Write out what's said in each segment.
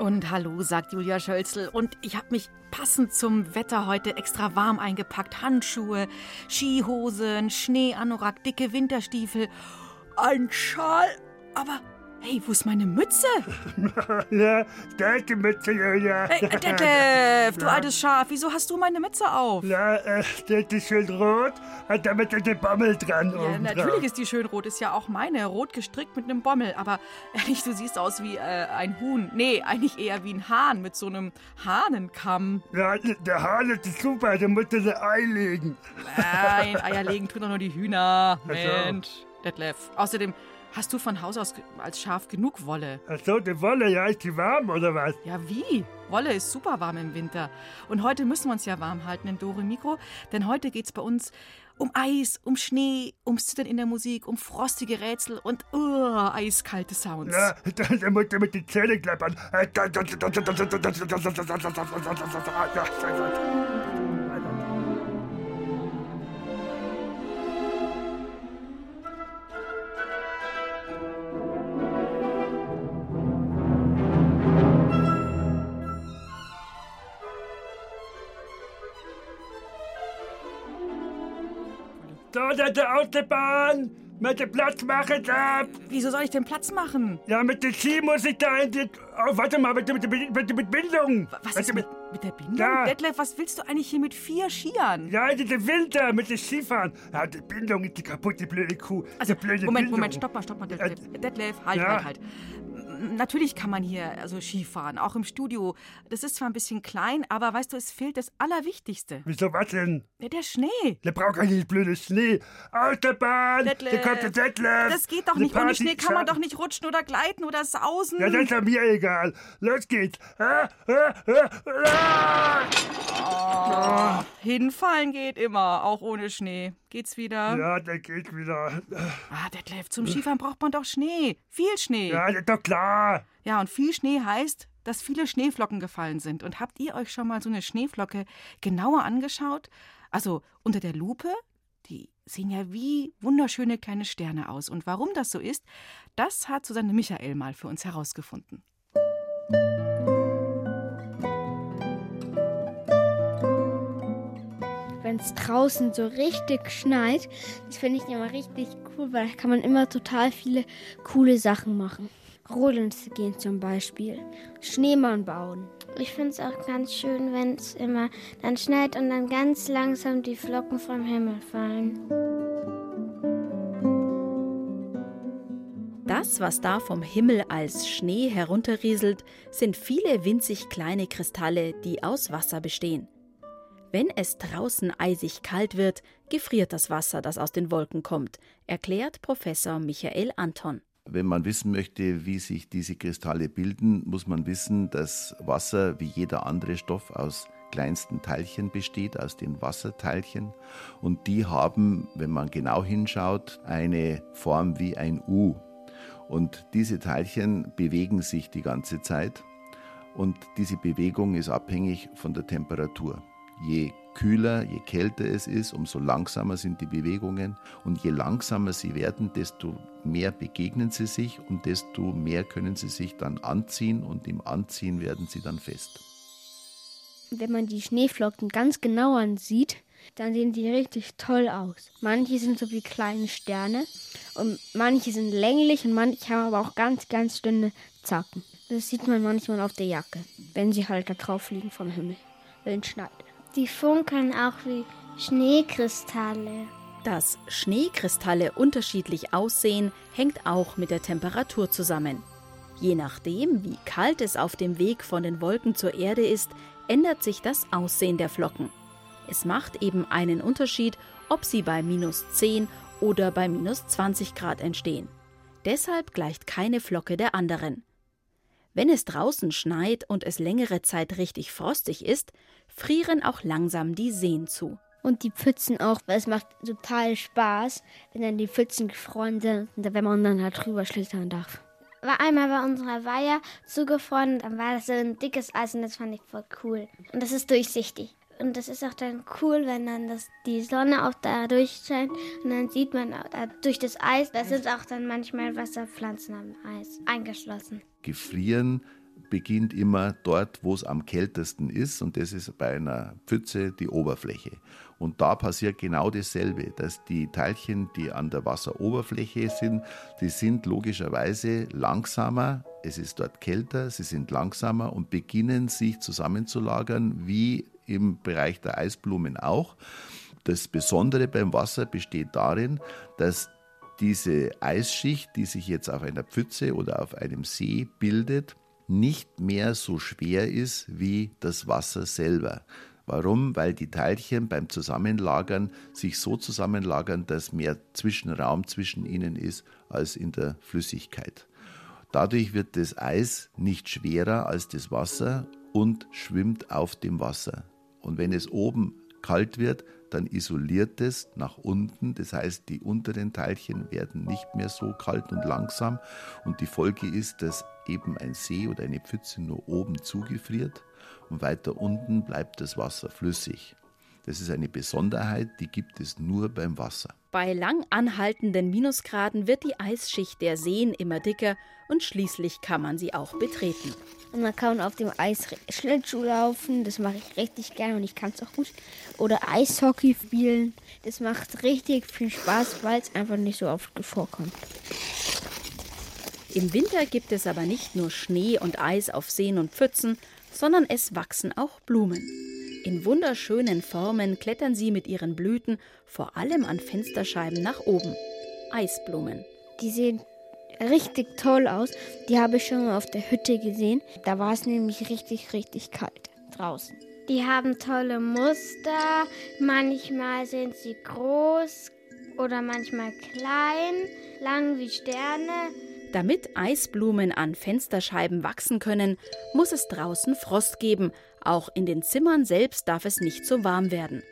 Und hallo, sagt Julia Schölzel. Und ich habe mich passend zum Wetter heute extra warm eingepackt. Handschuhe, Skihosen, Schneeanorak, dicke Winterstiefel, ein Schal. Aber hey, wo ist meine Mütze? ja, da ist die Mütze, Julia. Hey, äh, Detlef, du altes Schaf, wieso hast du meine Mütze auf? Ja, äh, die ist schön rot und damit ist der Bommel dran. Ja, natürlich ist die schön rot, ist ja auch meine. Rot gestrickt mit einem Bommel. Aber ehrlich, du siehst aus wie äh, ein Huhn. Nee, eigentlich eher wie ein Hahn mit so einem Hahnenkamm. Ja, der Hahn ist super, der muss das Ei legen. Nein, Eier legen tun doch nur die Hühner. Mensch, Detlef. Außerdem hast du von Haus aus als Schaf genug Wolle. Ach so, die Wolle, ja, ist die warm oder was? Ja, wie? Wolle ist super warm im Winter. Und heute müssen wir uns ja warm halten in Dore Mikro, denn heute geht's bei uns um Eis, um Schnee, ums Zittern in der Musik, um frostige Rätsel und uh, eiskalte Sounds. Ja, da, muss er mit den Zähnen klappern. Da, der Autobahn! Mit dem Platz machen ab! Wieso soll ich denn Platz machen? Ja, mit dem Ski muss ich da in die... Oh, warte mal, mit, der- mit, mit, der- mit Bindung! Was ist mit, mit der Bindung? Ja. Detlef, was willst du eigentlich hier mit vier Skiern? Ja, in den Winter mit dem Skifahren. Ja, die Bindung ist die kaputte blöde Kuh. Also, die blöde Moment, Bindung. Moment, stopp mal, stopp mal, Detlef. Detlef, halt, ja. halt, halt. Natürlich kann man hier also Skifahren, auch im Studio. Das ist zwar ein bisschen klein, aber weißt du, es fehlt das Allerwichtigste. Wieso, was denn? Ja, der Schnee. Der braucht gar nicht blöde Schnee. Autobahn! Detlef, Hier kommt der Detlef! Das geht doch nicht. Ohne Schnee kann man doch nicht rutschen oder gleiten oder sausen. Ja, das ist ja mir egal. Los geht's. Ah, ah, ah, ah. Hinfallen geht immer, auch ohne Schnee. Geht's wieder? Ja, der geht wieder. Ah, Detlef, zum Skifahren braucht man doch Schnee. Viel Schnee. Ja, das ist doch klar. Ja, und viel Schnee heißt, dass viele Schneeflocken gefallen sind. Und habt ihr euch schon mal so eine Schneeflocke genauer angeschaut? Also unter der Lupe? Die sehen ja wie wunderschöne kleine Sterne aus. Und warum das so ist, das hat Susanne Michael mal für uns herausgefunden. wenn es draußen so richtig schneit, das finde ich immer richtig cool, weil da kann man immer total viele coole Sachen machen. Rodeln gehen zum Beispiel, Schneemann bauen. Ich finde es auch ganz schön, wenn es immer dann schneit und dann ganz langsam die Flocken vom Himmel fallen. Das, was da vom Himmel als Schnee herunterrieselt, sind viele winzig kleine Kristalle, die aus Wasser bestehen. Wenn es draußen eisig kalt wird, gefriert das Wasser, das aus den Wolken kommt, erklärt Professor Michael Anton. Wenn man wissen möchte, wie sich diese Kristalle bilden, muss man wissen, dass Wasser wie jeder andere Stoff aus kleinsten Teilchen besteht, aus den Wasserteilchen. Und die haben, wenn man genau hinschaut, eine Form wie ein U. Und diese Teilchen bewegen sich die ganze Zeit. Und diese Bewegung ist abhängig von der Temperatur. Je kühler, je kälter es ist, umso langsamer sind die Bewegungen. Und je langsamer sie werden, desto mehr begegnen sie sich und desto mehr können sie sich dann anziehen und im Anziehen werden sie dann fest. Wenn man die Schneeflocken ganz genau ansieht, dann sehen die richtig toll aus. Manche sind so wie kleine Sterne und manche sind länglich und manche haben aber auch ganz, ganz dünne Zacken. Das sieht man manchmal auf der Jacke, wenn sie halt da drauf liegen vom Himmel, wenn es schneit. Die funkeln auch wie Schneekristalle. Dass Schneekristalle unterschiedlich aussehen, hängt auch mit der Temperatur zusammen. Je nachdem, wie kalt es auf dem Weg von den Wolken zur Erde ist, ändert sich das Aussehen der Flocken. Es macht eben einen Unterschied, ob sie bei minus 10 oder bei minus 20 Grad entstehen. Deshalb gleicht keine Flocke der anderen. Wenn es draußen schneit und es längere Zeit richtig frostig ist, frieren auch langsam die Seen zu. Und die Pfützen auch, weil es macht total Spaß, wenn dann die Pfützen gefroren sind und wenn man dann halt drüber schlittern darf. War einmal bei unserer Weiher zugefroren, dann war das so ein dickes Eis und das fand ich voll cool. Und das ist durchsichtig. Und das ist auch dann cool, wenn dann das, die Sonne auch da durchscheint und dann sieht man auch da durch das Eis, da sind auch dann manchmal Wasserpflanzen am Eis eingeschlossen. Gefrieren beginnt immer dort, wo es am kältesten ist und das ist bei einer Pfütze die Oberfläche. Und da passiert genau dasselbe, dass die Teilchen, die an der Wasseroberfläche sind, die sind logischerweise langsamer, es ist dort kälter, sie sind langsamer und beginnen sich zusammenzulagern wie im Bereich der Eisblumen auch. Das Besondere beim Wasser besteht darin, dass diese Eisschicht, die sich jetzt auf einer Pfütze oder auf einem See bildet, nicht mehr so schwer ist wie das Wasser selber. Warum? Weil die Teilchen beim Zusammenlagern sich so zusammenlagern, dass mehr Zwischenraum zwischen ihnen ist als in der Flüssigkeit. Dadurch wird das Eis nicht schwerer als das Wasser und schwimmt auf dem Wasser. Und wenn es oben kalt wird, dann isoliert es nach unten. Das heißt, die unteren Teilchen werden nicht mehr so kalt und langsam. Und die Folge ist, dass eben ein See oder eine Pfütze nur oben zugefriert und weiter unten bleibt das Wasser flüssig. Das ist eine Besonderheit, die gibt es nur beim Wasser. Bei lang anhaltenden Minusgraden wird die Eisschicht der Seen immer dicker und schließlich kann man sie auch betreten. Und man kann auf dem Eis Schlittschuh laufen, das mache ich richtig gerne und ich kann es auch gut. Oder Eishockey spielen, das macht richtig viel Spaß, weil es einfach nicht so oft vorkommt. Im Winter gibt es aber nicht nur Schnee und Eis auf Seen und Pfützen, sondern es wachsen auch Blumen. In wunderschönen Formen klettern sie mit ihren Blüten vor allem an Fensterscheiben nach oben. Eisblumen. Die sehen richtig toll aus. Die habe ich schon mal auf der Hütte gesehen. Da war es nämlich richtig, richtig kalt draußen. Die haben tolle Muster. Manchmal sind sie groß oder manchmal klein, lang wie Sterne. Damit Eisblumen an Fensterscheiben wachsen können, muss es draußen Frost geben. Auch in den Zimmern selbst darf es nicht so warm werden.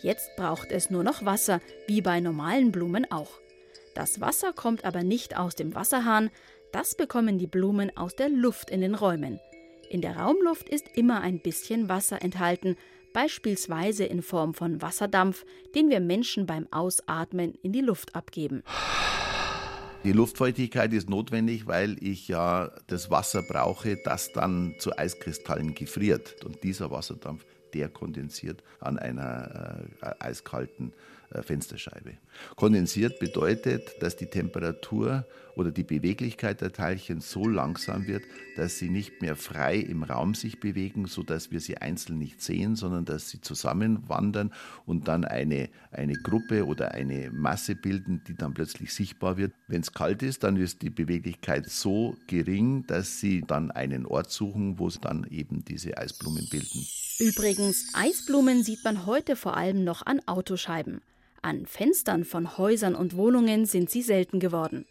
Jetzt braucht es nur noch Wasser, wie bei normalen Blumen auch. Das Wasser kommt aber nicht aus dem Wasserhahn, das bekommen die Blumen aus der Luft in den Räumen. In der Raumluft ist immer ein bisschen Wasser enthalten, beispielsweise in Form von Wasserdampf, den wir Menschen beim Ausatmen in die Luft abgeben. Die Luftfeuchtigkeit ist notwendig, weil ich ja das Wasser brauche, das dann zu Eiskristallen gefriert. Und dieser Wasserdampf, der kondensiert an einer äh, eiskalten äh, Fensterscheibe. Kondensiert bedeutet, dass die Temperatur oder die Beweglichkeit der Teilchen so langsam wird, dass sie nicht mehr frei im Raum sich bewegen, sodass wir sie einzeln nicht sehen, sondern dass sie zusammenwandern und dann eine, eine Gruppe oder eine Masse bilden, die dann plötzlich sichtbar wird. Wenn es kalt ist, dann ist die Beweglichkeit so gering, dass sie dann einen Ort suchen, wo sie dann eben diese Eisblumen bilden. Übrigens, Eisblumen sieht man heute vor allem noch an Autoscheiben. An Fenstern von Häusern und Wohnungen sind sie selten geworden.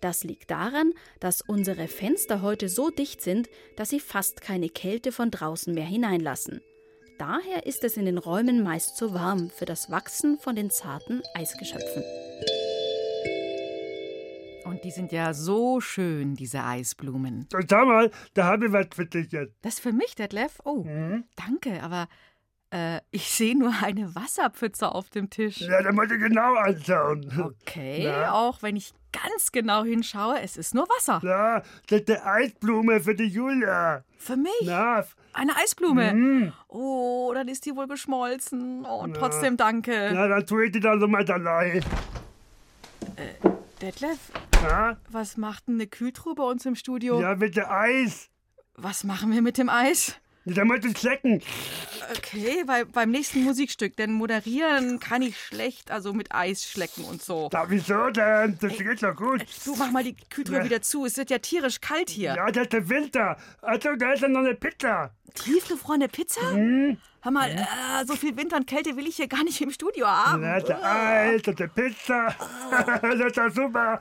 Das liegt daran, dass unsere Fenster heute so dicht sind, dass sie fast keine Kälte von draußen mehr hineinlassen. Daher ist es in den Räumen meist zu warm für das Wachsen von den zarten Eisgeschöpfen. Und die sind ja so schön, diese Eisblumen. Schau mal, da habe ich was für dich jetzt. Das für mich, Detlef? Oh, danke, aber äh, ich sehe nur eine Wasserpfütze auf dem Tisch. Ja, da muss ich genau anschauen. Okay, Na? auch wenn ich ganz genau hinschaue, es ist nur Wasser. Ja, das ist die Eisblume für die Julia. Für mich? Na, Eine Eisblume. Mhm. Oh, dann ist die wohl geschmolzen. Oh, trotzdem danke. na, dann tue ich die da so mal allein. Detlef, Ja, was macht denn eine Kühltruhe bei uns im Studio? ja, bitte Eis. Was machen wir mit dem Eis? Da muss ich schlecken. Okay, bei, beim nächsten Musikstück, denn moderieren kann ich schlecht, also mit Eis schlecken und so. Da, wieso denn? Das geht doch gut. Du mach mal die Kühltruhe Ja. wieder zu. Es wird ja tierisch kalt hier. Ja, das ist der Winter. Also, da ist ja noch eine Pizza. Tiefgefrorene Pizza? Hm? Hör mal, äh, so viel Winter und Kälte will ich hier gar nicht im Studio haben. Der Eis und der Pizza. das ist doch super.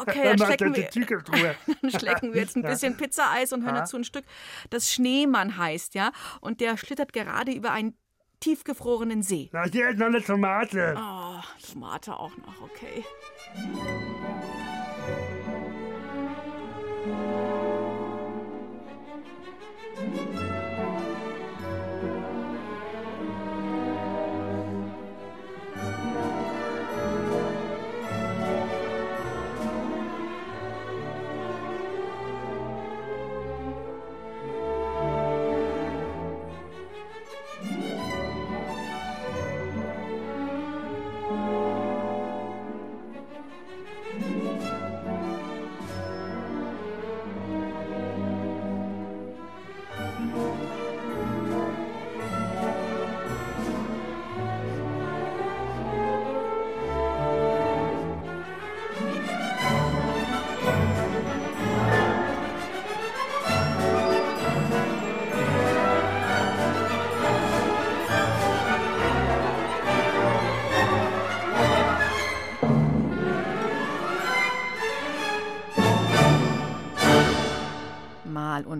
Okay, dann schlecken wir, dann schlecken wir jetzt ein bisschen Pizzaeis und hören dazu ein Stück, das Schneemann heißt, ja. Und der schlittert gerade über ein tiefgefrorenen See. Na, hier ist noch eine Tomate. Oh, Tomate auch noch, okay.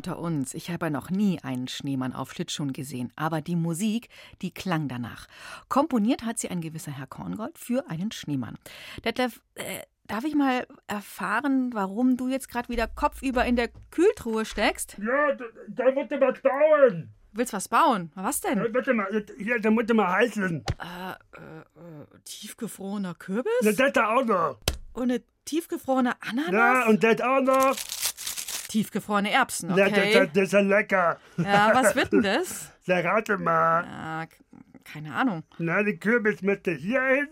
Unter uns. Ich habe noch nie einen Schneemann auf Schlittschuhen gesehen, aber die Musik, die klang danach. Komponiert hat sie ein gewisser Herr Korngold für einen Schneemann. Detlef, äh, darf ich mal erfahren, warum du jetzt gerade wieder kopfüber in der Kühltruhe steckst? Ja, da, da wird was bauen. Willst was bauen? Was denn? Ja, warte mal, hier, da muss mal heißen. Äh, äh, äh, tiefgefrorener Kürbis? Na, das da auch noch. Und eine tiefgefrorene Ananas? Ja, und das auch noch. Tiefgefrorene Erbsen, Ja, okay. das, das ist ja lecker. Ja, was wird denn das? Ja, rate mal. Ah, k- keine Ahnung. Na, die Kürbis müsste hier hin,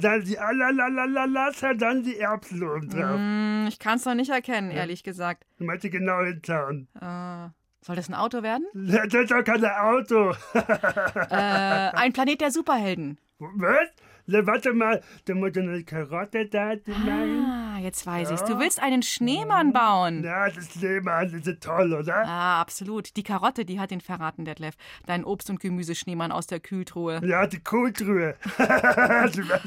dann die Alalalalalalas, und dann die Erbsen oben drauf. Hm, ich kann es noch nicht erkennen, ehrlich gesagt. Du musst genau hinschauen. Äh, soll das ein Auto werden? Ja, Das ist doch kein Auto. Äh, ein Planet der Superhelden. Was? Warte mal, da muss eine Karotte da rein. Ah, jetzt weiß ich's. Du willst einen Schneemann bauen. Ja, das das ist toll, oder? Ah, absolut. Die Karotte, die hat ihn verraten, Detlef. Dein Obst- und Gemüseschneemann aus der Kühltruhe. Ja, die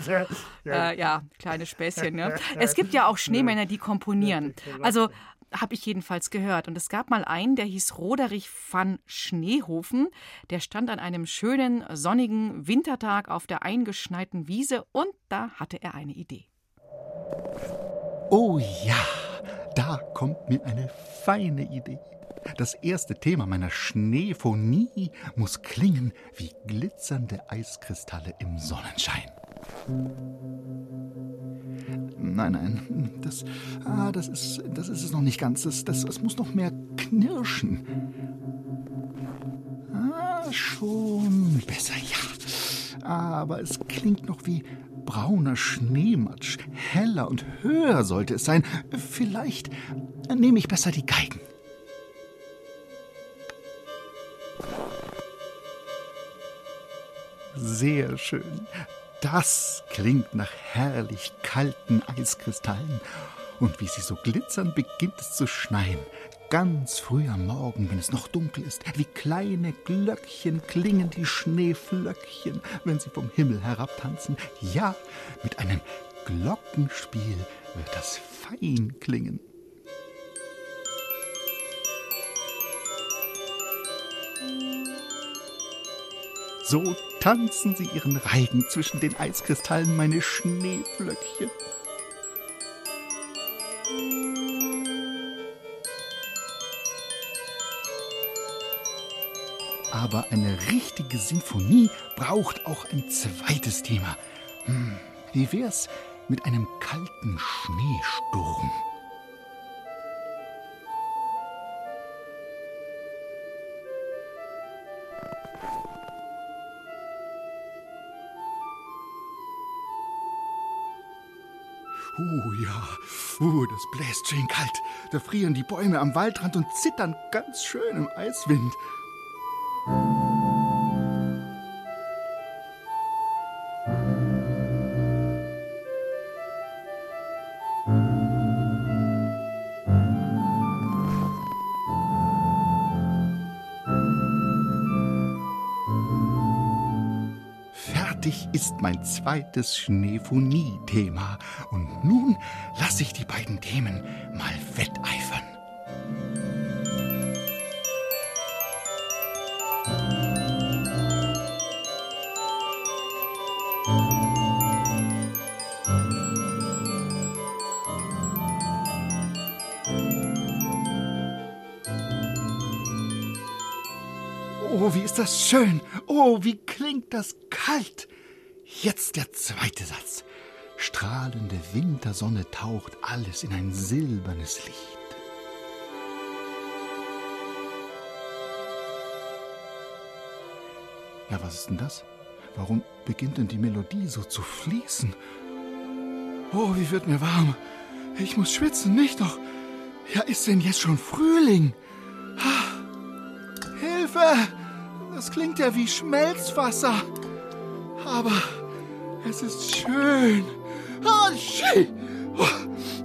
ja. Ja. Äh, ja, kleine Späßchen, ne? Es gibt ja auch Schneemänner, die komponieren. Also habe ich jedenfalls gehört. Und es gab mal einen, der hieß Roderich van Schneehofen. Der stand an einem schönen, sonnigen Wintertag auf der eingeschneiten Wiese und da hatte er eine Idee. Oh ja, da kommt mir eine feine Idee. Das erste Thema meiner Schneephonie muss klingen wie glitzernde Eiskristalle im Sonnenschein. Nein, nein, das, ah, das, ist, das ist es noch nicht ganz. Das, das, es muss noch mehr knirschen. Ah, schon besser, ja. Aber es klingt noch wie brauner Schneematsch. Heller und höher sollte es sein. Vielleicht nehme ich besser die Geigen. Sehr schön. Das klingt nach herrlich kalten Eiskristallen. Und wie sie so glitzern, beginnt es zu schneien. Ganz früh am Morgen, wenn es noch dunkel ist, wie kleine Glöckchen klingen die Schneeflöckchen, wenn sie vom Himmel herabtanzen. Ja, mit einem Glockenspiel wird das fein klingen. So tanzen sie ihren Reigen zwischen den Eiskristallen, meine Schneeflöckchen. Aber eine richtige Sinfonie braucht auch ein zweites Thema. Hm, wie wär's mit einem kalten Schneesturm? Uh, ja, uh, das bläst schön kalt. Da frieren die Bäume am Waldrand und zittern ganz schön im Eiswind. ist mein zweites Schneefonie-Thema. Und nun lasse ich die beiden Themen mal wetteifern. Oh, wie ist das schön! Oh, wie klingt das kalt! Jetzt der zweite Satz. Strahlende Wintersonne taucht alles in ein silbernes Licht. Ja, was ist denn das? Warum beginnt denn die Melodie so zu fließen? Oh, wie wird mir warm. Ich muss schwitzen, nicht doch? Ja, ist denn jetzt schon Frühling? Hilfe! Das klingt ja wie Schmelzwasser. Aber es ist schön. Oh, schön. Oh,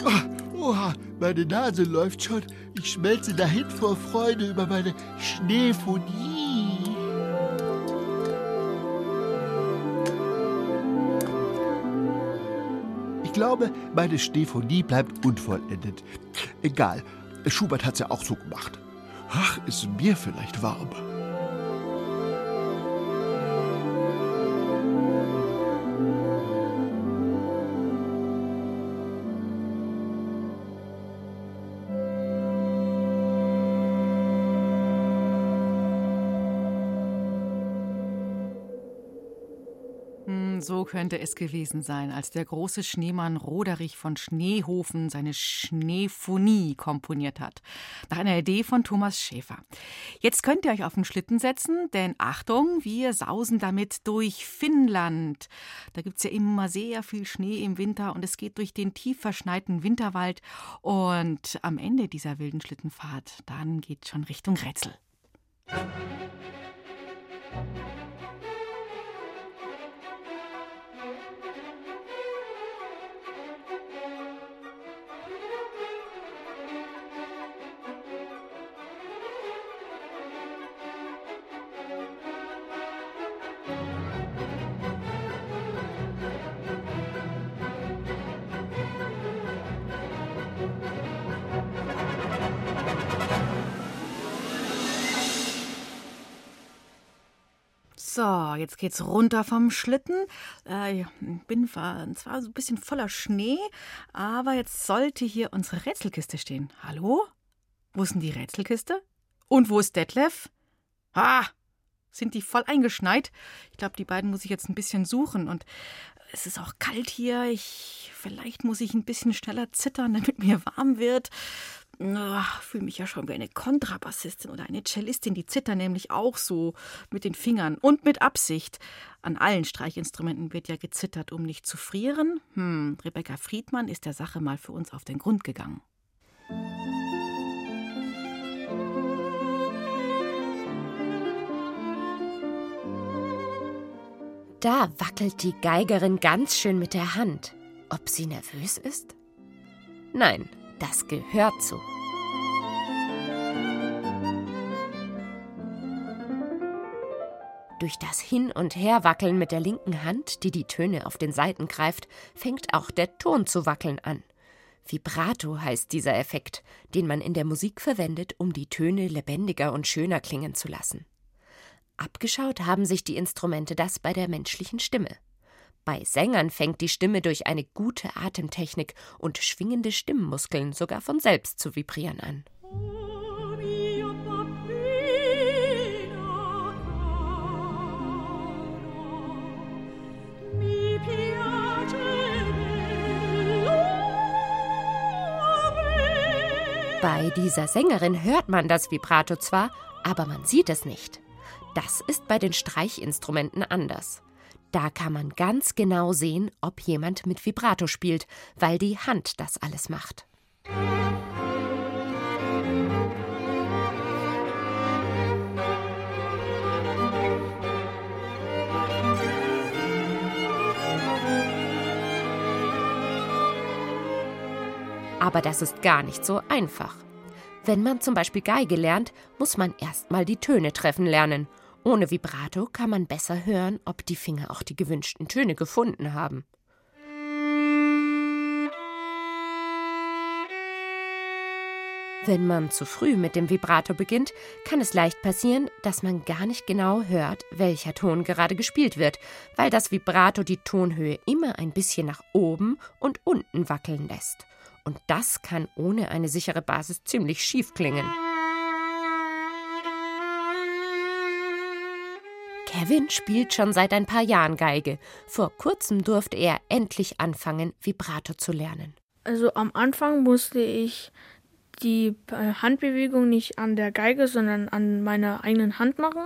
oh, oh, meine Nase läuft schon. Ich schmelze dahin vor Freude über meine Schneephonie. Ich glaube, meine Stephonie bleibt unvollendet. Egal, Schubert hat's ja auch so gemacht. Ach, ist mir vielleicht warm. So könnte es gewesen sein, als der große Schneemann Roderich von Schneehofen seine Schneephonie komponiert hat. Nach einer Idee von Thomas Schäfer. Jetzt könnt ihr euch auf den Schlitten setzen, denn Achtung, wir sausen damit durch Finnland. Da gibt es ja immer sehr viel Schnee im Winter und es geht durch den tief verschneiten Winterwald. Und am Ende dieser wilden Schlittenfahrt, dann geht schon Richtung Rätsel. So, jetzt geht's runter vom Schlitten. Äh, ich bin zwar so ein bisschen voller Schnee, aber jetzt sollte hier unsere Rätselkiste stehen. Hallo? Wo ist denn die Rätselkiste? Und wo ist Detlef? Ah, sind die voll eingeschneit? Ich glaube, die beiden muss ich jetzt ein bisschen suchen und es ist auch kalt hier. Ich vielleicht muss ich ein bisschen schneller zittern, damit mir warm wird. Ich fühle mich ja schon wie eine Kontrabassistin oder eine Cellistin. Die zittern nämlich auch so mit den Fingern und mit Absicht. An allen Streichinstrumenten wird ja gezittert, um nicht zu frieren. Hm, Rebecca Friedmann ist der Sache mal für uns auf den Grund gegangen. Da wackelt die Geigerin ganz schön mit der Hand. Ob sie nervös ist? Nein, das gehört so. Durch das Hin- und Herwackeln mit der linken Hand, die die Töne auf den Saiten greift, fängt auch der Ton zu wackeln an. Vibrato heißt dieser Effekt, den man in der Musik verwendet, um die Töne lebendiger und schöner klingen zu lassen. Abgeschaut haben sich die Instrumente das bei der menschlichen Stimme. Bei Sängern fängt die Stimme durch eine gute Atemtechnik und schwingende Stimmmuskeln sogar von selbst zu vibrieren an. Bei dieser Sängerin hört man das Vibrato zwar, aber man sieht es nicht. Das ist bei den Streichinstrumenten anders. Da kann man ganz genau sehen, ob jemand mit Vibrato spielt, weil die Hand das alles macht. Aber das ist gar nicht so einfach. Wenn man zum Beispiel Geige lernt, muss man erst mal die Töne treffen lernen ohne Vibrato kann man besser hören, ob die Finger auch die gewünschten Töne gefunden haben. Wenn man zu früh mit dem Vibrato beginnt, kann es leicht passieren, dass man gar nicht genau hört, welcher Ton gerade gespielt wird, weil das Vibrato die Tonhöhe immer ein bisschen nach oben und unten wackeln lässt. Und das kann ohne eine sichere Basis ziemlich schief klingen. Kevin spielt schon seit ein paar Jahren Geige. Vor kurzem durfte er endlich anfangen, Vibrato zu lernen. Also am Anfang musste ich die äh, Handbewegung nicht an der Geige, sondern an meiner eigenen Hand machen.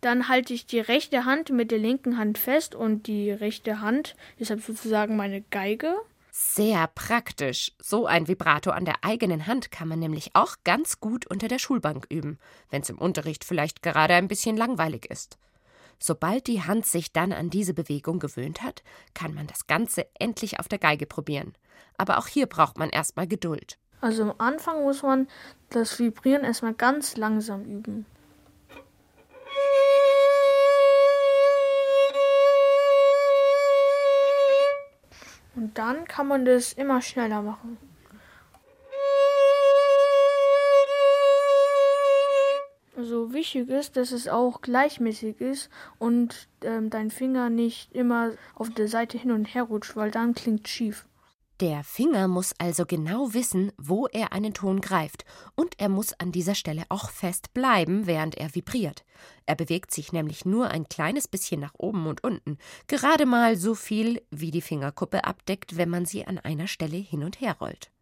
Dann halte ich die rechte Hand mit der linken Hand fest und die rechte Hand ist halt sozusagen meine Geige. Sehr praktisch. So ein Vibrato an der eigenen Hand kann man nämlich auch ganz gut unter der Schulbank üben, wenn es im Unterricht vielleicht gerade ein bisschen langweilig ist. Sobald die Hand sich dann an diese Bewegung gewöhnt hat, kann man das Ganze endlich auf der Geige probieren. Aber auch hier braucht man erstmal Geduld. Also am Anfang muss man das Vibrieren erstmal ganz langsam üben. Und dann kann man das immer schneller machen. Also wichtig ist, dass es auch gleichmäßig ist und ähm, dein Finger nicht immer auf der Seite hin und her rutscht, weil dann klingt schief. Der Finger muss also genau wissen, wo er einen Ton greift, und er muss an dieser Stelle auch fest bleiben, während er vibriert. Er bewegt sich nämlich nur ein kleines bisschen nach oben und unten, gerade mal so viel, wie die Fingerkuppe abdeckt, wenn man sie an einer Stelle hin und her rollt.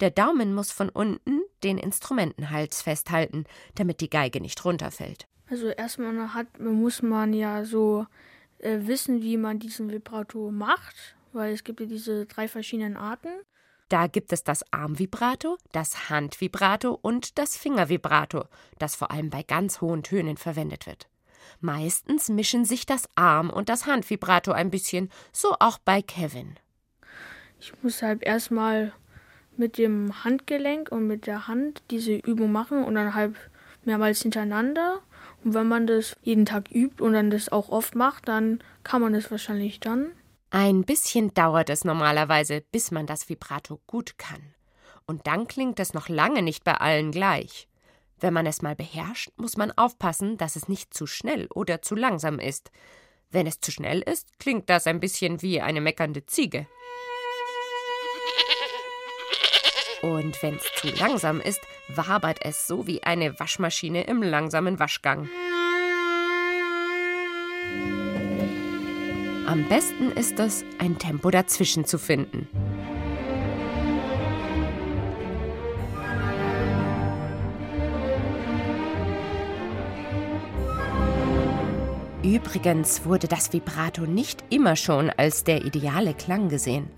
Der Daumen muss von unten den Instrumentenhals festhalten, damit die Geige nicht runterfällt. Also erstmal hat, muss man ja so äh, wissen, wie man diesen Vibrato macht weil es gibt ja diese drei verschiedenen Arten. Da gibt es das Armvibrato, das Handvibrato und das Fingervibrato, das vor allem bei ganz hohen Tönen verwendet wird. Meistens mischen sich das Arm- und das Handvibrato ein bisschen, so auch bei Kevin. Ich muss halt erstmal mit dem Handgelenk und mit der Hand diese Übung machen und dann halt mehrmals hintereinander. Und wenn man das jeden Tag übt und dann das auch oft macht, dann kann man das wahrscheinlich dann. Ein bisschen dauert es normalerweise, bis man das Vibrato gut kann. Und dann klingt es noch lange nicht bei allen gleich. Wenn man es mal beherrscht, muss man aufpassen, dass es nicht zu schnell oder zu langsam ist. Wenn es zu schnell ist, klingt das ein bisschen wie eine meckernde Ziege. Und wenn es zu langsam ist, wabert es so wie eine Waschmaschine im langsamen Waschgang. Am besten ist es, ein Tempo dazwischen zu finden. Übrigens wurde das Vibrato nicht immer schon als der ideale Klang gesehen.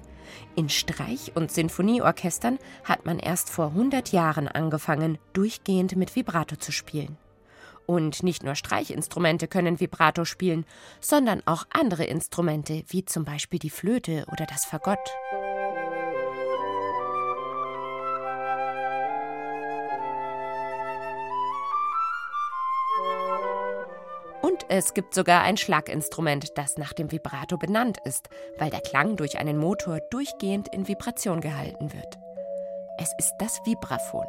In Streich- und Sinfonieorchestern hat man erst vor 100 Jahren angefangen, durchgehend mit Vibrato zu spielen. Und nicht nur Streichinstrumente können Vibrato spielen, sondern auch andere Instrumente, wie zum Beispiel die Flöte oder das Fagott. Es gibt sogar ein Schlaginstrument, das nach dem Vibrato benannt ist, weil der Klang durch einen Motor durchgehend in Vibration gehalten wird. Es ist das Vibraphon.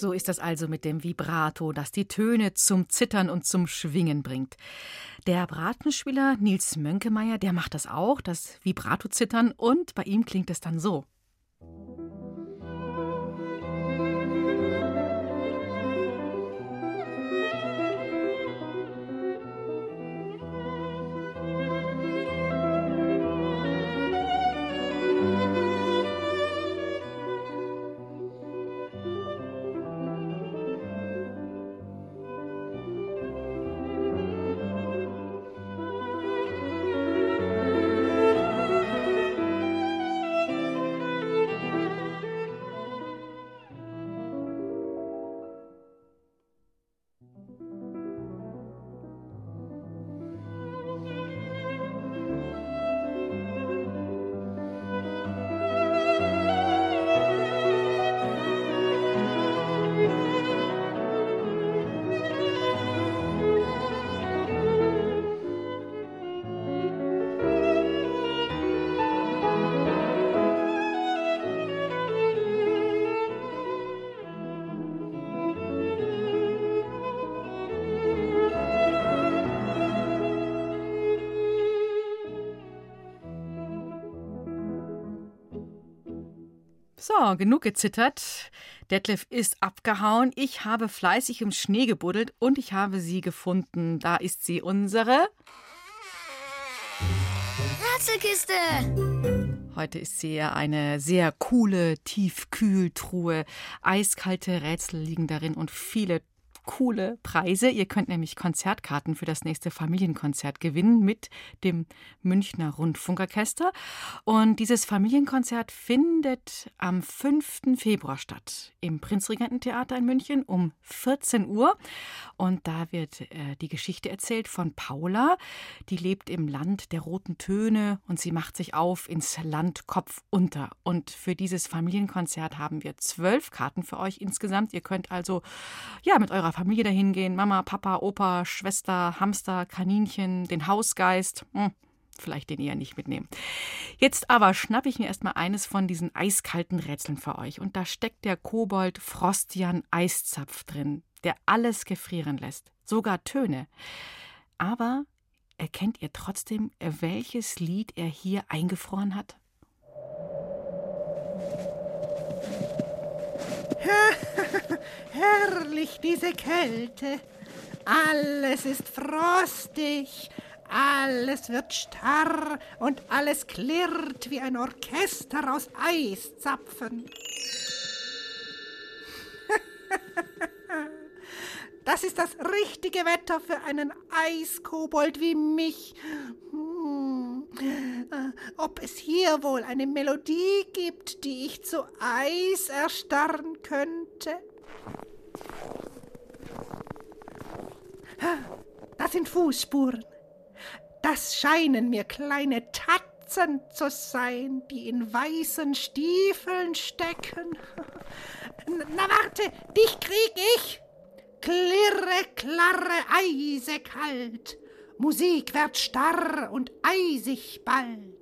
So ist das also mit dem Vibrato, das die Töne zum Zittern und zum Schwingen bringt. Der Bratenspieler Nils Mönkemeyer, der macht das auch, das Vibrato-Zittern, und bei ihm klingt es dann so. So, genug gezittert. Detlef ist abgehauen. Ich habe fleißig im Schnee gebuddelt und ich habe sie gefunden. Da ist sie, unsere Rätselkiste. Heute ist sie ja eine sehr coole Tiefkühltruhe. Eiskalte Rätsel liegen darin und viele coole Preise. Ihr könnt nämlich Konzertkarten für das nächste Familienkonzert gewinnen mit dem Münchner Rundfunkorchester. Und dieses Familienkonzert findet am 5. Februar statt im Prinzregententheater in München um 14 Uhr. Und da wird äh, die Geschichte erzählt von Paula. Die lebt im Land der roten Töne und sie macht sich auf ins Land Kopf unter. Und für dieses Familienkonzert haben wir zwölf Karten für euch insgesamt. Ihr könnt also ja mit eurer Familie dahin gehen. Mama, Papa, Opa, Schwester, Hamster, Kaninchen, den Hausgeist. Hm, vielleicht den eher nicht mitnehmen. Jetzt aber schnappe ich mir erstmal eines von diesen eiskalten Rätseln für euch. Und da steckt der Kobold Frostian Eiszapf drin, der alles gefrieren lässt, sogar Töne. Aber erkennt ihr trotzdem, welches Lied er hier eingefroren hat? Herrlich diese Kälte. Alles ist frostig, alles wird starr und alles klirrt wie ein Orchester aus Eiszapfen. Das ist das richtige Wetter für einen Eiskobold wie mich. Hm. Äh, Ob es hier wohl eine Melodie gibt, die ich zu Eis erstarren könnte? Das sind Fußspuren. Das scheinen mir kleine Tatzen zu sein, die in weißen Stiefeln stecken. Na warte, dich krieg ich. Klirre, klarre, eisekalt. Musik wird starr und eisig bald.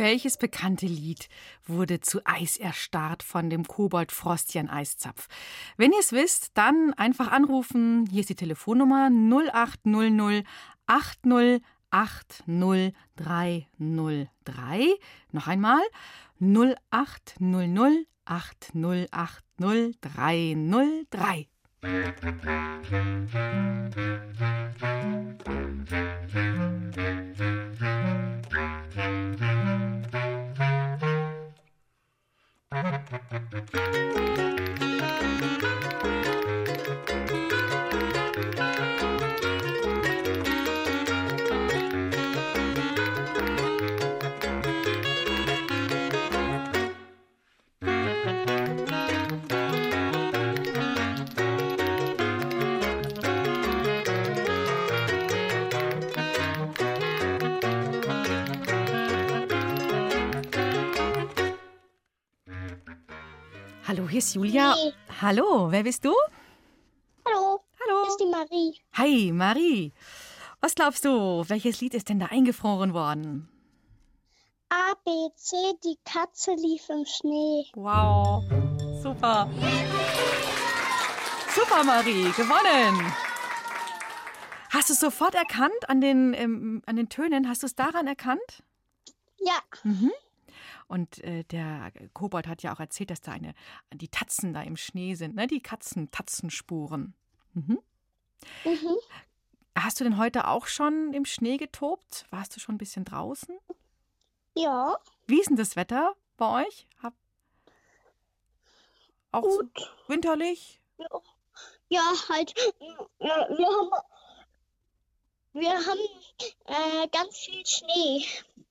Welches bekannte Lied wurde zu Eis erstarrt von dem Kobold Frostian Eiszapf? Wenn ihr es wisst, dann einfach anrufen. Hier ist die Telefonnummer 0800 80 80303. Noch einmal 0800 80 80303. Hallo, hier ist Julia. Hey. Hallo, wer bist du? Hallo, Hallo. das ist die Marie. Hi, Marie. Was glaubst du, welches Lied ist denn da eingefroren worden? A, B, C, die Katze lief im Schnee. Wow, super. Super, Marie, gewonnen. Hast du es sofort erkannt an den, ähm, an den Tönen? Hast du es daran erkannt? Ja, Mhm. Und äh, der Kobold hat ja auch erzählt, dass da eine, die Tatzen da im Schnee sind, ne? Die Katzen, Tatzenspuren. Mhm. mhm. Hast du denn heute auch schon im Schnee getobt? Warst du schon ein bisschen draußen? ja, Wie ist denn das Wetter bei euch? Hab auch so gut. winterlich? Ja, halt, äh, wir haben, wir haben äh, ganz viel Schnee.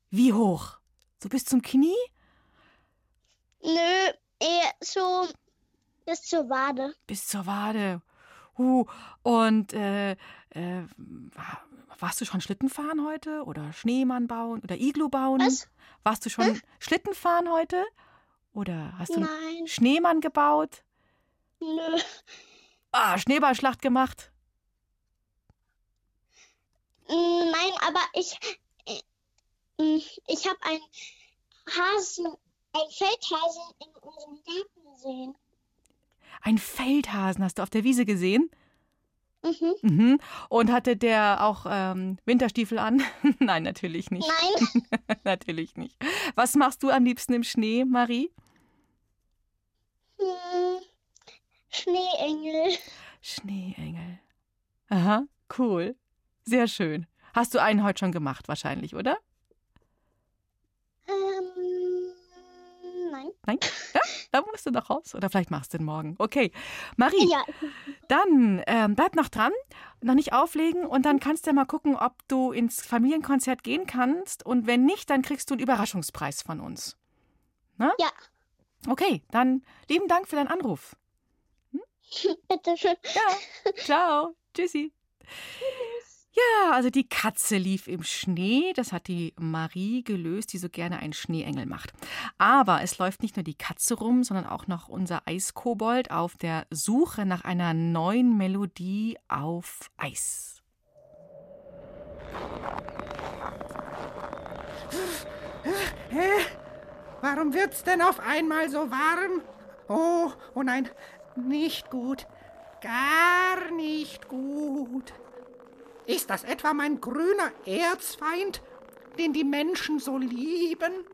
Wie hoch? So bis zum Knie? Nö, eher so bis zur Wade. Bis zur Wade. Uh, und äh, äh, warst du schon Schlitten fahren heute? Oder Schneemann bauen? Oder Iglu bauen? Was? Warst du schon Schlitten fahren heute? Oder hast du Nein, Schneemann gebaut? nö, Ah, Schneeballschlacht gemacht? Nein, aber ich, ich habe einen Hasen, einen Feldhasen in unserem Garten gesehen. Ein Feldhasen hast du auf der Wiese gesehen? Mhm. Mhm. Und hatte der auch ähm, Winterstiefel an? Nein, natürlich nicht. Nein. natürlich nicht. Was machst du am liebsten im Schnee, Marie? Hm, Schneeengel. Schneeengel. Aha, cool. Sehr schön. Hast du einen heute schon gemacht, wahrscheinlich, oder? Ähm, nein. Nein? Ja, da musst du noch raus. Oder vielleicht machst du den morgen. Okay. Marie, Ja. dann ähm, bleib noch dran, noch nicht auflegen und dann kannst du ja mal gucken, ob du ins Familienkonzert gehen kannst. Und wenn nicht, dann kriegst du einen Überraschungspreis von uns. Na? Ja. Okay, dann lieben Dank für deinen Anruf. Bitte schön. Ja. Ciao. Tschüssi. Ja, also die Katze lief im Schnee. Das hat die Marie gelöst, die so gerne einen Schneeengel macht. Aber es läuft nicht nur die Katze rum, sondern auch noch unser Eiskobold auf der Suche nach einer neuen Melodie auf Eis. Hä? Warum wird's denn auf einmal so warm? Oh, oh nein, nicht gut. Gar nicht gut. Ist das etwa mein grüner Erzfeind, den die Menschen so lieben?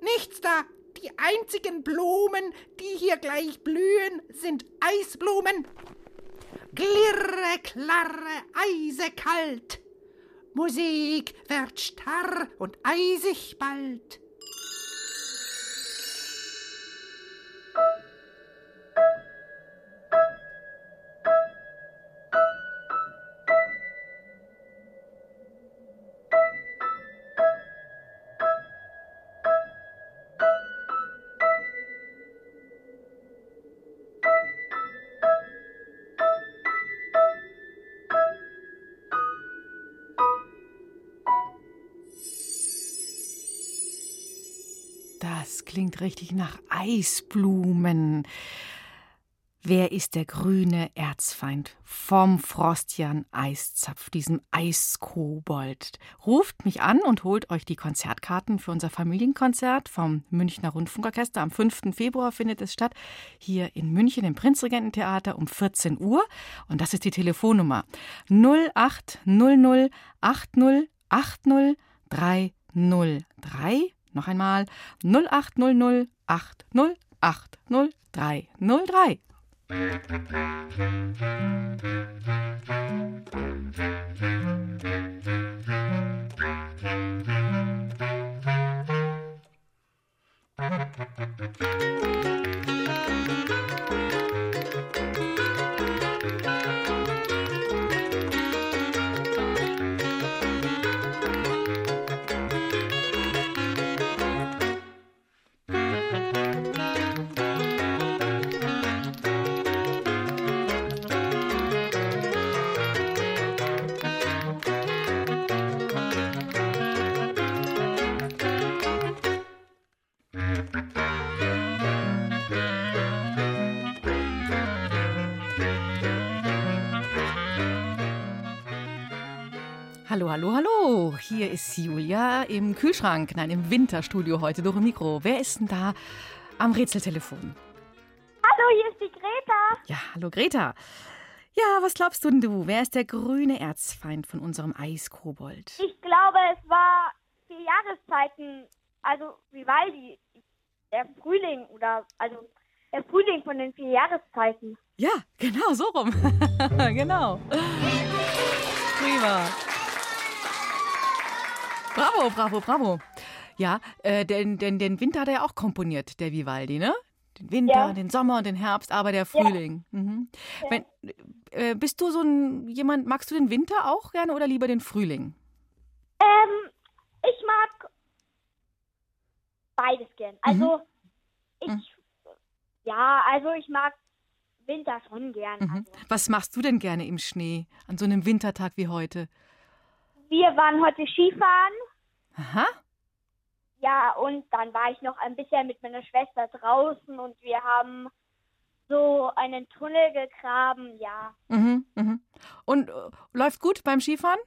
Nichts da. Die einzigen Blumen, die hier gleich blühen, sind Eisblumen. Glirre, klarre, eisekalt. Musik wird starr und eisig bald. Das klingt richtig nach Eisblumen. Wer ist der grüne Erzfeind vom Frostian Eiszapf, diesem Eiskobold? Ruft mich an und holt euch die Konzertkarten für unser Familienkonzert vom Münchner Rundfunkorchester. Am 5. Februar findet es statt, hier in München im Prinzregententheater um 14 Uhr. Und das ist die Telefonnummer 0800 80 80 303. Noch einmal 0800 80 80 303. Hallo, hallo, hallo. Hier ist Julia im Kühlschrank, nein, im Winterstudio heute durch ein Mikro. Wer ist denn da am Rätseltelefon? Hallo, hier ist die Greta. Ja, hallo Greta. Ja, was glaubst du denn du? Wer ist der grüne Erzfeind von unserem Eiskobold? Ich glaube, es war vier Jahreszeiten, also Vivaldi, der Frühling oder also der Frühling von den vier Jahreszeiten. Ja, genau, so rum. genau. Prima. Bravo, bravo, bravo. Ja, äh, den, den, den Winter hat er ja auch komponiert, der Vivaldi, ne? Den Winter, Ja. den Sommer und den Herbst, aber der Frühling. Mhm. Wenn, äh, bist du so ein jemand, magst du den Winter auch gerne oder lieber den Frühling? Ähm, ich mag beides gern. Also ich, ja, also ich mag Winter schon gern. Mhm. Was machst du denn gerne im Schnee an so einem Wintertag wie heute? Wir waren heute Skifahren. Aha. Ja, und dann war ich noch ein bisschen mit meiner Schwester draußen und wir haben so einen Tunnel gegraben, ja. Mhm, mhm. Und äh, läuft gut beim Skifahren?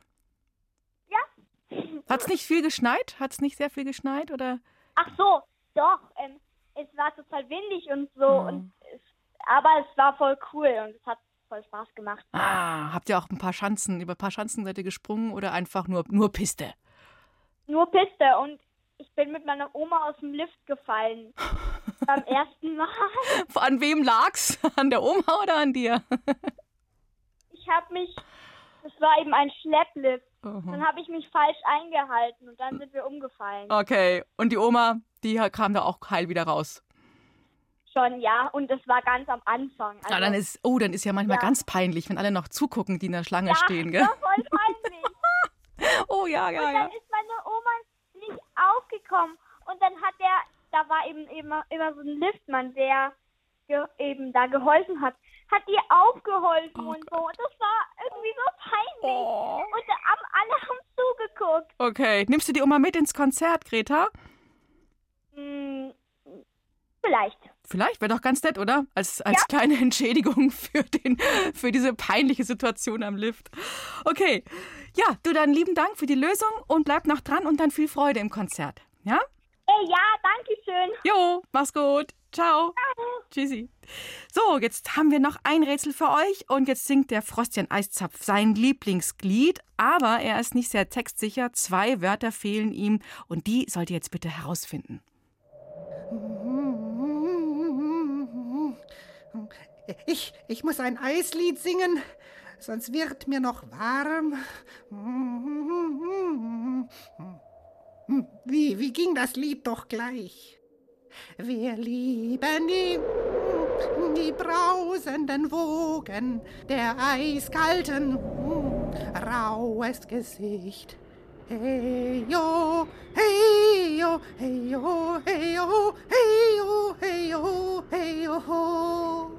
Ja. Hat es nicht viel geschneit? Hat es nicht sehr viel geschneit? Oder? Ach so, doch. Ähm, es war total windig und so. Oh. Und es, aber es war voll cool und es hat voll Spaß gemacht. Ah, habt ihr auch ein paar Schanzen, über ein paar Schanzen seid ihr gesprungen oder einfach nur, nur Piste? Nur Piste und ich bin mit meiner Oma aus dem Lift gefallen. Beim ersten Mal. An wem lag's? An der Oma oder an dir? Ich habe mich, das war eben ein Schlepplift. Aha. Dann habe ich mich falsch eingehalten und dann sind wir umgefallen. Okay, und die Oma, die kam da auch heil wieder raus. Schon, ja. Und das war ganz am Anfang. Also, Ja, dann ist, oh, dann ist ja manchmal Ja. ganz peinlich, wenn alle noch zugucken, die in der Schlange ja, stehen, gell? War voll peinlich. Oh ja, ja, ja. dann ist meine Oma nicht aufgekommen. Und dann hat der, da war eben immer, immer so ein Liftmann, der eben da geholfen hat, hat ihr aufgeholfen Oh und so. Und das war irgendwie so peinlich. Und da haben, alle haben zugeguckt. Okay, nimmst du die Oma mit ins Konzert, Greta? Hm, vielleicht. Vielleicht wäre doch ganz nett, oder? Als, als kleine Entschädigung für, den, für diese peinliche Situation am Lift. Okay. Ja, du dann lieben Dank für die Lösung und bleib noch dran und dann viel Freude im Konzert. Ja? Ja, danke schön. Jo, mach's gut. Ciao. Tschüssi. So, jetzt haben wir noch ein Rätsel für euch und jetzt singt der Frostjan Eiszapf sein Lieblingsglied, aber er ist nicht sehr textsicher. Zwei Wörter fehlen ihm und die sollt ihr jetzt bitte herausfinden. Ich, ich muss ein Eislied singen, sonst wird mir noch warm. Wie, wie ging das Lied doch gleich? Wir lieben die, die brausenden Wogen der eiskalten, raues Gesicht. Hey yo, hey yo, hey yo, hey yo, hey yo, hey yo, hey yo.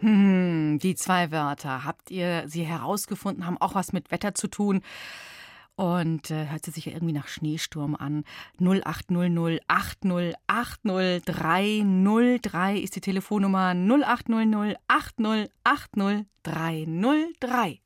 Hm, die zwei Wörter. Habt ihr sie herausgefunden, haben auch was mit Wetter zu tun? Und äh, hört sie sich irgendwie nach Schneesturm an. 0800 80 80 303 ist die Telefonnummer 0800 80 80 303.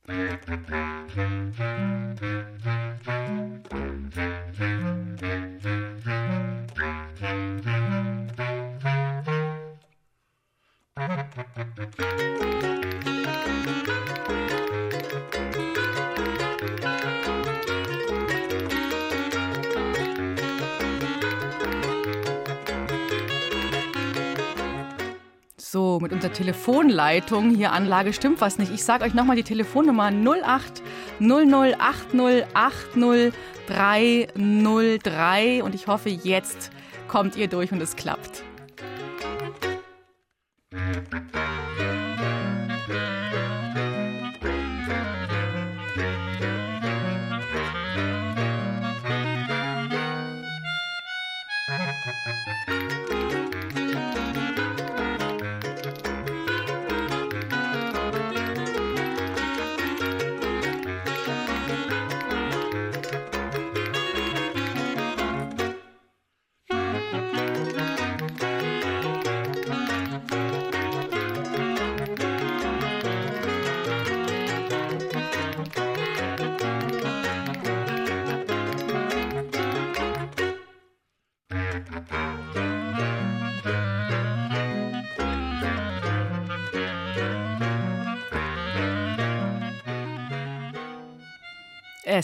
So, mit unserer Telefonleitung hier Anlage stimmt was nicht. Ich sage euch nochmal die Telefonnummer 08 0080 80 303 und ich hoffe, jetzt kommt ihr durch und es klappt.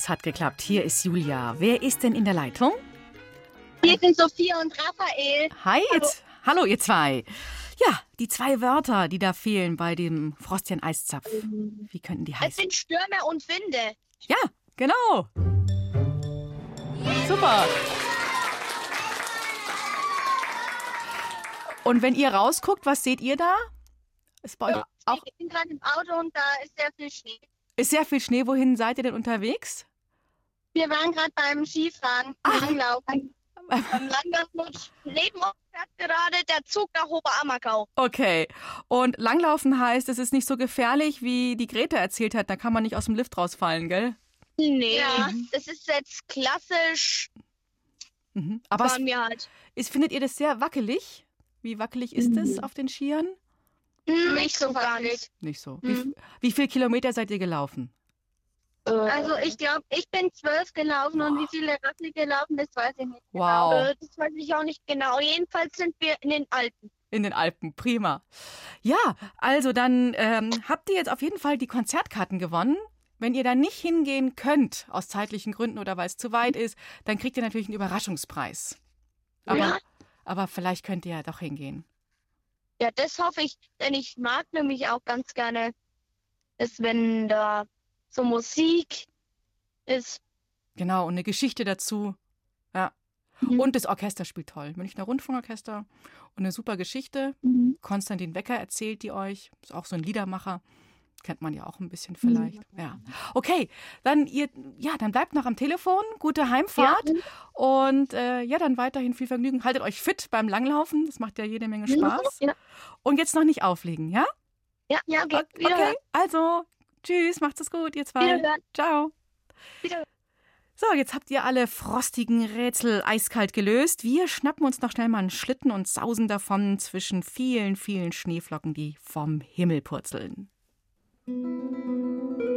Es hat geklappt. Hier ist Julia. Wer ist denn in der Leitung? Hier sind Sophia und Raphael. Hi, jetzt. Hallo, ihr zwei. Ja, die zwei Wörter, die da fehlen bei dem Frostchen Eiszapf. Wie könnten die Es heißen? sind Stürme und Winde. Ja, genau. Super. Und wenn ihr rausguckt, was seht ihr da? Ist bei euch auch Ich bin gerade im Auto und da ist sehr viel Schnee. ist sehr viel Schnee. Wohin seid ihr denn unterwegs? Wir waren gerade beim Skifahren, Langlaufen. beim Langlaufen. Neben uns fährt gerade der Zug nach Oberammergau. Okay. Und Langlaufen heißt, es ist nicht so gefährlich, wie die Greta erzählt hat. Da kann man nicht aus dem Lift rausfallen, gell? Nee, das ist jetzt klassisch. Mhm. Aber es, Waren wir halt. ist, findet ihr das sehr wackelig? Wie wackelig ist es auf den Skiern? Nicht so gar nicht. Nicht so. Wie, wie viel Kilometer seid ihr gelaufen? Also ich glaube, ich bin zwölf gelaufen und wie viele Ratten gelaufen, das weiß ich nicht. Wow. Genau. Äh, Das weiß ich auch nicht genau. Jedenfalls sind wir in den Alpen. In den Alpen, prima. Ja, also dann ähm, habt ihr jetzt auf jeden Fall die Konzertkarten gewonnen. Wenn ihr da nicht hingehen könnt, aus zeitlichen Gründen oder weil es zu weit ist, dann kriegt ihr natürlich einen Überraschungspreis. Aber, Ja. aber vielleicht könnt ihr ja doch hingehen. Ja, das hoffe ich, denn ich mag nämlich auch ganz gerne, ist, wenn da so Musik ist. Genau, und eine Geschichte dazu. Ja. Und das Orchester spielt toll. Münchner Rundfunkorchester. Und eine super Geschichte. Konstantin Wecker erzählt die euch. Ist auch so ein Liedermacher. Kennt man ja auch ein bisschen vielleicht. Ja. Okay, dann ihr, ja, dann bleibt noch am Telefon. Gute Heimfahrt. Und äh, ja, dann weiterhin viel Vergnügen. Haltet euch fit beim Langlaufen. Das macht ja jede Menge Spaß. Ja, Und jetzt noch nicht auflegen, ja? ja, ja okay. Okay, also, tschüss, macht's es gut, ihr zwei. Wiederhören. Ciao. So, jetzt habt ihr alle frostigen Rätsel eiskalt gelöst. Wir schnappen uns noch schnell mal einen Schlitten und sausen davon zwischen vielen, vielen Schneeflocken, die vom Himmel purzeln. Viele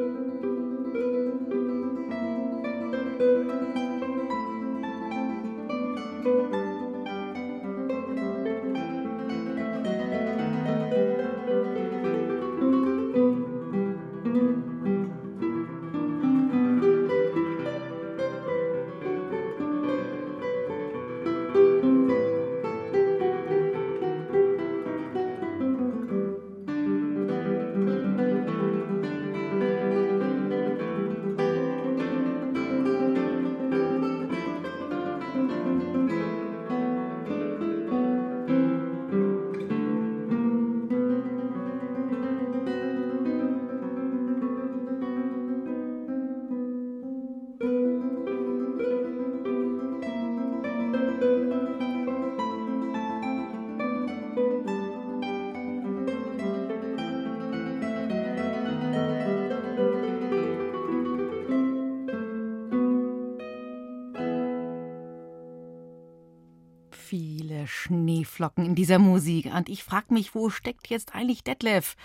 Schneeflocken in dieser Musik. Und ich frage mich, wo steckt jetzt eigentlich Detlef?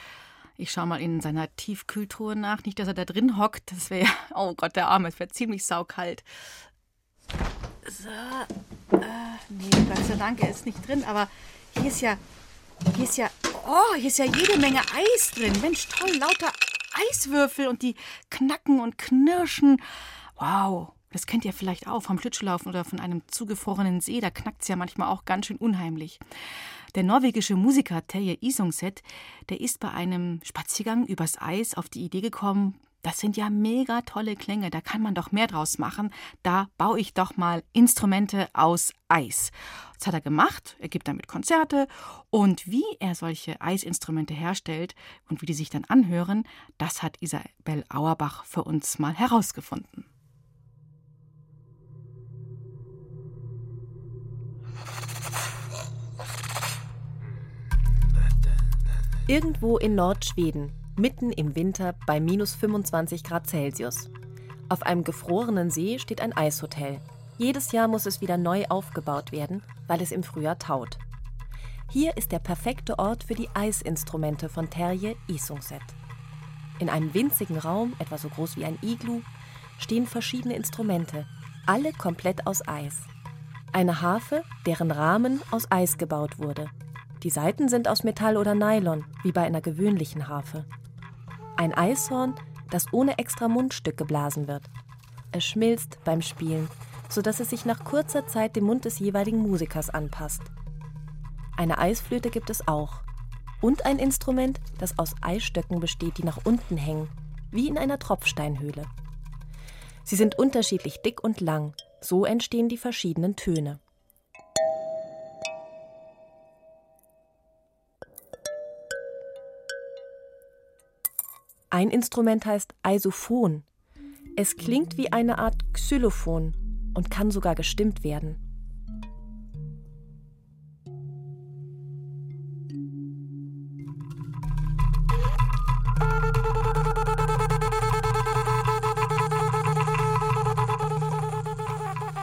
Ich schaue mal in seiner Tiefkühltruhe nach. Nicht, dass er da drin hockt. Das wäre, oh Gott, der Arme, es wäre ziemlich saukalt. So, äh, nee, Gott sei Dank, er ist nicht drin. Aber hier ist ja, hier ist ja, oh, hier ist ja jede Menge Eis drin. Mensch, toll, lauter Eiswürfel und die knacken und knirschen. Wow, das kennt ihr vielleicht auch vom Schlittschuhlaufen oder von einem zugefrorenen See. Da knackt es ja manchmal auch ganz schön unheimlich. Der norwegische Musiker Terje Isungset, der ist bei einem Spaziergang übers Eis auf die Idee gekommen, das sind ja mega tolle Klänge, da kann man doch mehr draus machen. Da baue ich doch mal Instrumente aus Eis. Das hat er gemacht, er gibt damit Konzerte und wie er solche Eisinstrumente herstellt und wie die sich dann anhören, das hat Isabel Auerbach für uns mal herausgefunden. Irgendwo in Nordschweden, mitten im Winter bei minus 25 Grad Celsius. Auf einem gefrorenen See steht ein Eishotel. Jedes Jahr muss es wieder neu aufgebaut werden, weil es im Frühjahr taut. Hier ist der perfekte Ort für die Eisinstrumente von Terje Isungset. In einem winzigen Raum, etwa so groß wie ein Iglu, stehen verschiedene Instrumente, alle komplett aus Eis. Eine Harfe, deren Rahmen aus Eis gebaut wurde. Die Saiten sind aus Metall oder Nylon, wie bei einer gewöhnlichen Harfe. Ein Eishorn, das ohne extra Mundstück geblasen wird. Es schmilzt beim Spielen, sodass es sich nach kurzer Zeit dem Mund des jeweiligen Musikers anpasst. Eine Eisflöte gibt es auch. Und ein Instrument, das aus Eisstöcken besteht, die nach unten hängen, wie in einer Tropfsteinhöhle. Sie sind unterschiedlich dick und lang, so entstehen die verschiedenen Töne. Ein Instrument heißt Eisophon. Es klingt wie eine Art Xylophon und kann sogar gestimmt werden.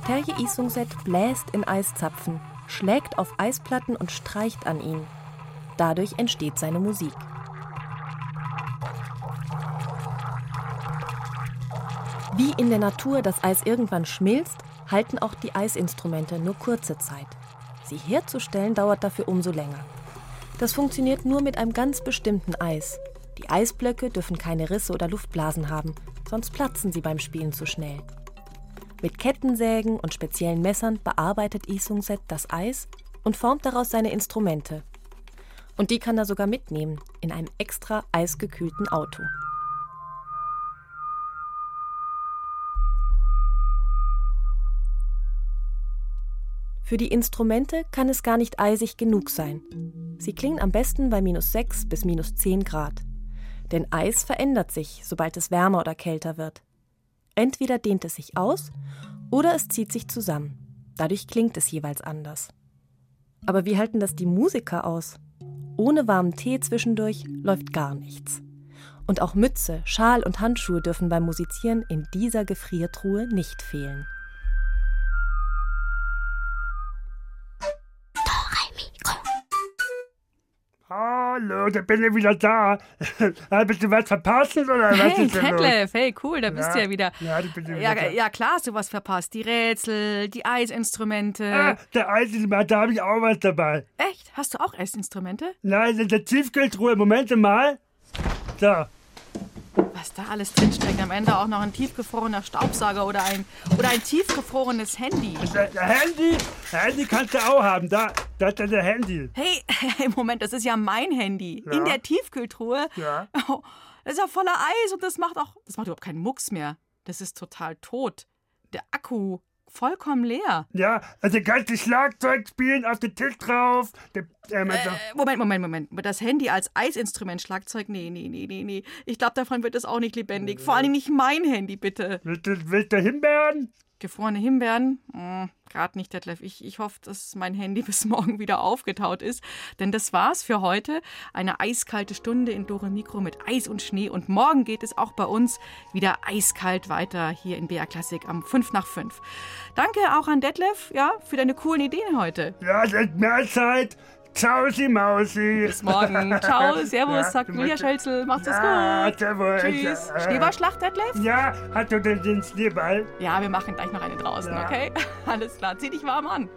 Terje Isungset bläst in Eiszapfen, schlägt auf Eisplatten und streicht an ihnen. Dadurch entsteht seine Musik. Wie in der Natur das Eis irgendwann schmilzt, halten auch die Eisinstrumente nur kurze Zeit. Sie herzustellen dauert dafür umso länger. Das funktioniert nur mit einem ganz bestimmten Eis. Die Eisblöcke dürfen keine Risse oder Luftblasen haben, sonst platzen sie beim Spielen zu schnell. Mit Kettensägen und speziellen Messern bearbeitet Isungset das Eis und formt daraus seine Instrumente. Und die kann er sogar mitnehmen in einem extra eisgekühlten Auto. Für die Instrumente kann es gar nicht eisig genug sein. Sie klingen am besten bei minus 6 bis minus 10 Grad. Denn Eis verändert sich, sobald es wärmer oder kälter wird. Entweder dehnt es sich aus oder es zieht sich zusammen. Dadurch klingt es jeweils anders. Aber wie halten das die Musiker aus? Ohne warmen Tee zwischendurch läuft gar nichts. Und auch Mütze, Schal und Handschuhe dürfen beim Musizieren in dieser Gefriertruhe nicht fehlen. Hallo, da bin ich wieder da. Bist du was verpasst oder was Hey, ist denn? Detlef, hey, cool, da bist Ja, du ja wieder. ja, da bin ich wieder ja, da. ja, klar hast du was verpasst. Die Rätsel, die Eisinstrumente. Ah, der Eisenbahn, da habe ich auch was dabei. Echt? Hast du auch Eisinstrumente? Nein, in der Tiefkühltruhe. Moment mal. So. Was da alles drinsteckt. Am Ende auch noch ein tiefgefrorener Staubsauger oder ein, oder ein tiefgefrorenes Handy. Handy, Handy kannst du auch haben. Da, da ist der Handy. Hey, hey, Moment, das ist ja mein Handy. Ja. In der Tiefkühltruhe. Ja. Oh, das ist ja voller Eis und das macht auch, das macht überhaupt keinen Mucks mehr. Das ist total tot. Der Akku vollkommen leer. Ja, also kannst du Schlagzeug spielen, auf den Tisch drauf. Der, also, Äh, Moment, Moment, Moment. Das Handy als Eisinstrument, Schlagzeug? Nee, nee, nee, nee, nee. Ich glaube, davon wird es auch nicht lebendig. Vor allem nicht mein Handy, bitte. Willst du, willst du Himbeeren? Gefrorene Himbeeren? Mm, Gerade nicht, Detlef. Ich, ich hoffe, dass mein Handy bis morgen wieder aufgetaut ist. Denn das war's für heute. Eine eiskalte Stunde in Dore Mikro mit Eis und Schnee. Und morgen geht es auch bei uns wieder eiskalt weiter hier in BR Klassik am 5 nach 5. Danke auch an Detlef, ja, für deine coolen Ideen heute. Ja, es ist Mahlzeit. Ciao, Mausi. Bis morgen. Ciao, Servus, sagt Julia Schölzel. Macht's es Ja, gut. servus. Tschüss. Ja. Schneeballschlacht, Detlef? Ja, hast du denn den Schneeball? Ja, wir machen gleich noch eine draußen, Ja. okay? Alles klar, zieh dich warm an.